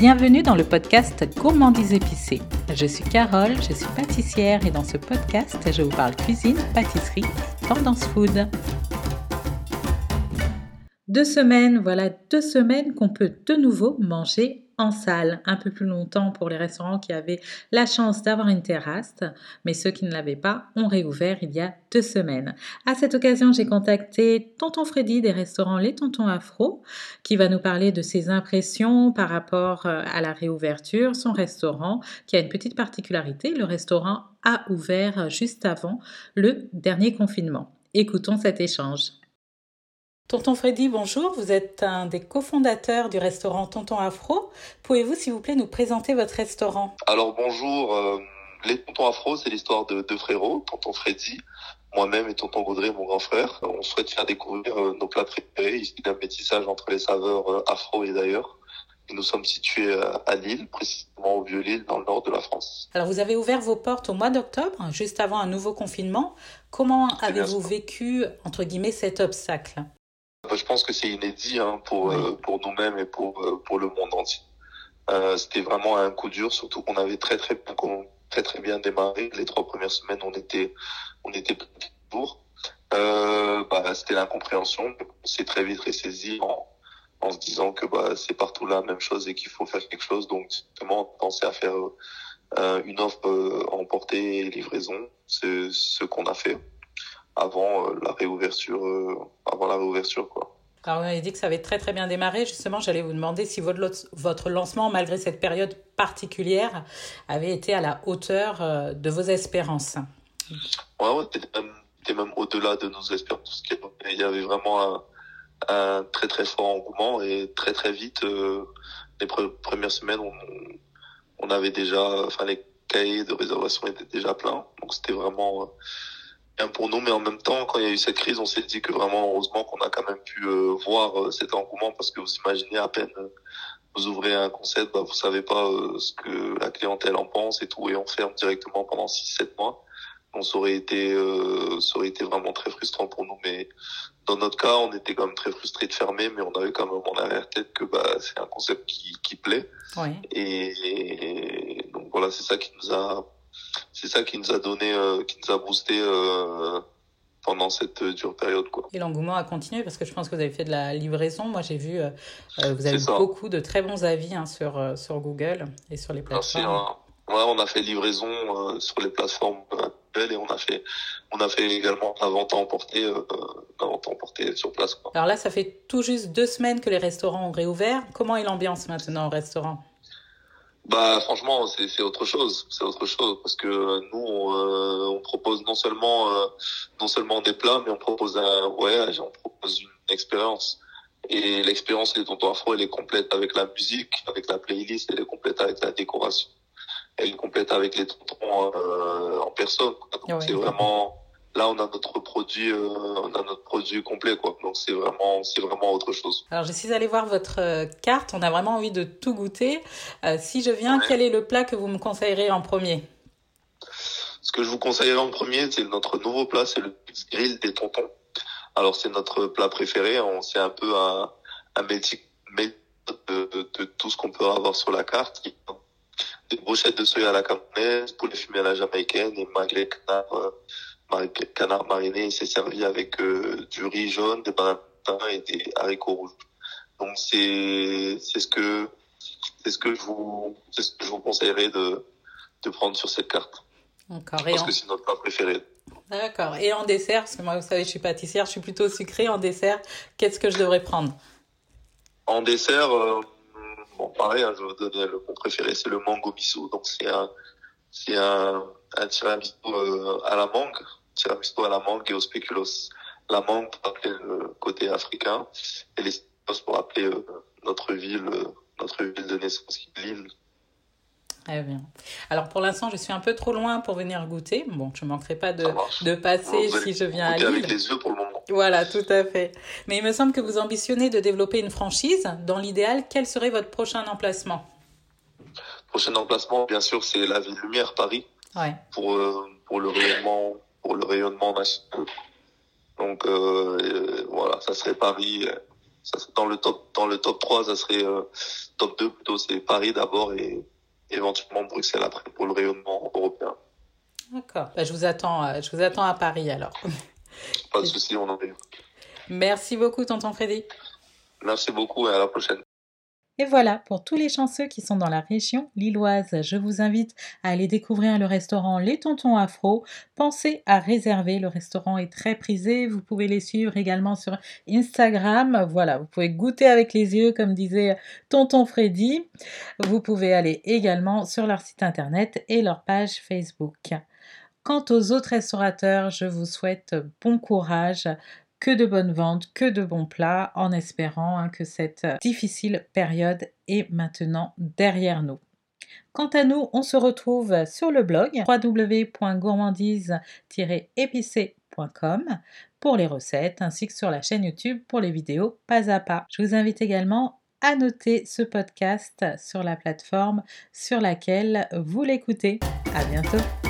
Bienvenue dans le podcast Gourmandise épicée. Je suis Carole, je suis pâtissière et dans ce podcast, je vous parle cuisine, pâtisserie tendance food. Deux semaines, voilà deux semaines qu'on peut de nouveau manger en salle, un peu plus longtemps pour les restaurants qui avaient la chance d'avoir une terrasse, mais ceux qui ne l'avaient pas ont réouvert il y a deux semaines. À cette occasion, j'ai contacté Tonton Freddy des restaurants Les Tontons Afro, qui va nous parler de ses impressions par rapport euh, à la réouverture, son restaurant, qui a une petite particularité, le restaurant a ouvert juste avant le dernier confinement. Écoutons cet échange. Tonton Freddy, bonjour. Vous êtes un des cofondateurs du restaurant Tonton Afro. Pouvez-vous, s'il vous plaît, nous présenter votre restaurant? Alors bonjour. Euh, les Tontons Afro, c'est l'histoire de deux frérots, Tonton Freddy, moi-même et Tonton Gaudré, mon grand frère. On souhaite faire découvrir euh, nos plats préférés, ici d'un métissage entre les saveurs euh, afro et d'ailleurs. Nous sommes situés à Lille, précisément au Vieux-Lille, dans le nord de la France. Alors, vous avez ouvert vos portes au mois d'octobre, juste avant un nouveau confinement. Comment avez-vous vécu, entre guillemets, cet obstacle? Je pense que c'est inédit hein, pour euh, pour nous-mêmes et pour euh, pour le monde entier. Euh, c'était vraiment un coup dur, surtout qu'on avait très très très très bien démarré. Les trois premières semaines, on était on était pour. Euh, bah, c'était l'incompréhension. On s'est très vite ressaisi en, en se disant que bah, c'est partout la même chose et qu'il faut faire quelque chose. Donc, justement, penser à faire euh, une offre euh, emportée et livraison. C'est ce qu'on a fait avant euh, la réouverture, euh, avant la réouverture quoi. Alors, vous avez dit que ça avait très très bien démarré. Justement, j'allais vous demander si votre, votre lancement, malgré cette période particulière, avait été à la hauteur euh, de vos espérances. Ouais, ouais c'était même, au-delà de nos espérances. Il y avait vraiment un, très très fort engouement et très très vite, les premières semaines, on, on avait déjà, enfin les cahiers de réservation étaient déjà pleins. Donc c'était vraiment pour nous, mais en même temps, quand il y a eu cette crise, on s'est dit que vraiment, heureusement qu'on a quand même pu euh, voir euh, cet engouement, parce que vous imaginez à peine euh, vous ouvrez un concept, bah, vous savez pas ce que la clientèle en pense et tout, et on ferme directement pendant 6-7 mois. Donc ça aurait été, ça aurait été vraiment très frustrant pour nous, mais dans notre cas, on était quand même très frustrés de fermer, mais on avait quand même en arrière-tête que bah, c'est un concept qui, qui plaît. et donc voilà, c'est ça qui nous a c'est ça qui nous a donné, euh, qui nous a boosté euh, pendant cette dure période. Quoi. Et l'engouement a continué parce que je pense que vous avez fait de la livraison. Moi, j'ai vu, euh, vous avez beaucoup de très bons avis hein, sur, sur Google et sur les plateformes. Merci. Hein. Ouais, on a fait livraison sur les plateformes et on a fait, on a fait également la vente à emporter, la vente à emporter sur place. Quoi. Alors là, ça fait tout juste deux semaines que les restaurants ont réouvert. Comment est l'ambiance maintenant au restaurant? Bah franchement c'est c'est autre chose. C'est autre chose parce que nous on, euh, on propose non seulement euh, non seulement des plats mais on propose un voyage on propose une expérience. Et l'expérience des tontons afro elle est complète avec la musique avec la playlist elle est complète avec la décoration. Elle est complète avec les tontons euh, en personne donc c'est vraiment là on a notre produit euh, on a notre produit complet quoi. Donc c'est vraiment c'est vraiment autre chose. Alors je suis allée voir votre euh, carte. On a vraiment envie de tout goûter. Euh, si je viens quel est le plat que vous me conseillerez en premier? Ce que je vous conseillerais en premier c'est notre nouveau plat c'est le grill des tontons. Alors c'est notre plat préféré. On c'est un peu un un métier de, de, tout ce qu'on peut avoir sur la carte. Des brochettes de soya à la cameronaise poulet fumé à la jamaïcaine et magret canard canard mariné, il s'est servi avec euh, du riz jaune, des bananes et des haricots rouges. Donc c'est c'est ce que c'est ce que je vous c'est ce que je vous conseillerais de de prendre sur cette carte. D'accord. Parce que c'est notre plat préféré. D'accord. Et en dessert, parce que moi vous savez je suis pâtissière, je suis plutôt sucrée. En dessert, qu'est-ce que je devrais prendre? En dessert, euh, bon pareil, hein, je vais vous donner le mon préféré, c'est le mango miso. Donc c'est un c'est un, un tiramisu euh, à la mangue tiramisu à la mangue et au spéculoos. La mangue pour appeler le côté africain et les spéculoos pour appeler euh, notre ville, euh, notre ville de naissance, Lille. Très bien. Alors pour l'instant, je suis un peu trop loin pour venir goûter. Bon, je ne manquerai pas de, de passer si je viens à Lille. avec les yeux pour le moment. Voilà, tout à fait. Mais il me semble que vous ambitionnez de développer une franchise. Dans l'idéal, quel serait votre prochain emplacement? Prochain emplacement, bien sûr, c'est la ville Lumière, Paris. Ouais. Pour, euh, pour le rayonnement pour le rayonnement national. Donc euh, voilà, ça serait Paris, dans le top dans le top 3, ça serait top 2 plutôt, c'est Paris d'abord et éventuellement Bruxelles après pour le rayonnement européen. D'accord. Bah, je vous attends, je vous attends à Paris alors. Pas de souci, on en est. Merci beaucoup, tonton Freddy. Merci beaucoup et à la prochaine. Et voilà, pour tous les chanceux qui sont dans la région lilloise, je vous invite à aller découvrir le restaurant Les Tontons Afro. Pensez à réserver, le restaurant est très prisé. Vous pouvez les suivre également sur Instagram. Voilà, vous pouvez goûter avec les yeux, comme disait Tonton Freddy. Vous pouvez aller également sur leur site internet et leur page Facebook. Quant aux autres restaurateurs, je vous souhaite bon courage que de bonnes ventes, que de bons plats, en espérant hein, que cette difficile période est maintenant derrière nous. Quant à nous, on se retrouve sur le blog www.gourmandise-épicé.com pour les recettes ainsi que sur la chaîne YouTube pour les vidéos pas à pas. Je vous invite également à noter ce podcast sur la plateforme sur laquelle vous l'écoutez. À bientôt!